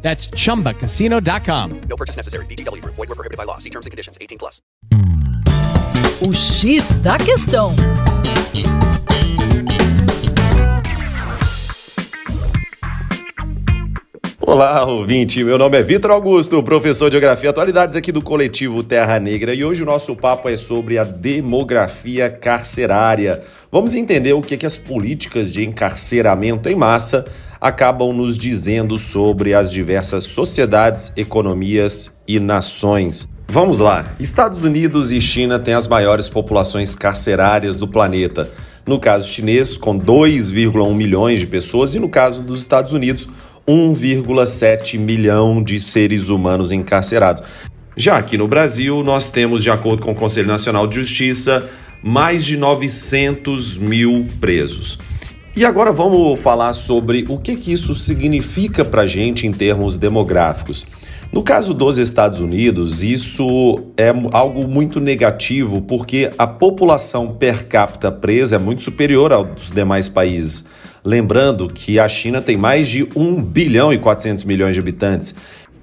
That's chumbacasino.com. No purchase necessary. VGW Group. Void were prohibited by law. See terms and conditions. 18 plus. O X da questão. Olá, ouvinte. Meu nome é Vitor Augusto, professor de Geografia e Atualidades aqui do coletivo Terra Negra, e hoje o nosso papo é sobre a demografia carcerária. Vamos entender o que, que as políticas de encarceramento em massa acabam nos dizendo sobre as diversas sociedades, economias e nações. Vamos lá. Estados Unidos e China têm as maiores populações carcerárias do planeta. No caso chinês, com 2,1 milhões de pessoas, e no caso dos Estados Unidos, 1,7 milhão de seres humanos encarcerados. Já aqui no Brasil, nós temos, de acordo com o Conselho Nacional de Justiça, mais de 900 mil presos. E agora vamos falar sobre o que, que isso significa para a gente em termos demográficos. No caso dos Estados Unidos, isso é algo muito negativo porque a população per capita presa é muito superior aos demais países. Lembrando que a China tem mais de 1 bilhão e 400 milhões de habitantes.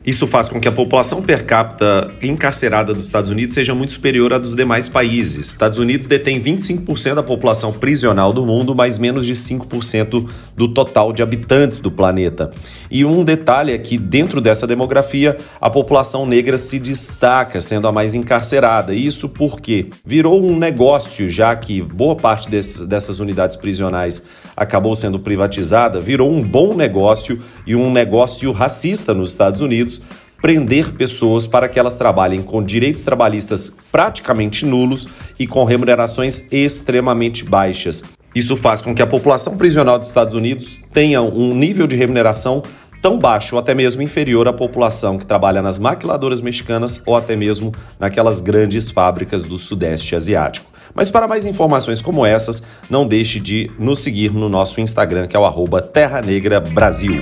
Isso faz com que a população per capita encarcerada dos Estados Unidos seja muito superior à dos demais países. Estados Unidos detém 25% da população prisional do mundo, mas menos de 5% do total de habitantes do planeta. E um detalhe é que, dentro dessa demografia, a população negra se destaca, sendo a mais encarcerada. Isso porque virou um negócio, já que boa parte dessas unidades prisionais acabou sendo privatizada, virou um bom negócio e um negócio racista nos Estados Unidos prender pessoas para que elas trabalhem com direitos trabalhistas praticamente nulos e com remunerações extremamente baixas. Isso faz com que a população prisional dos Estados Unidos tenha um nível de remuneração tão baixo ou até mesmo inferior à população que trabalha nas maquiladoras mexicanas ou até mesmo naquelas grandes fábricas do Sudeste Asiático. Mas para mais informações como essas, não deixe de nos seguir no nosso Instagram, que é o arroba Terra Negra Brasil.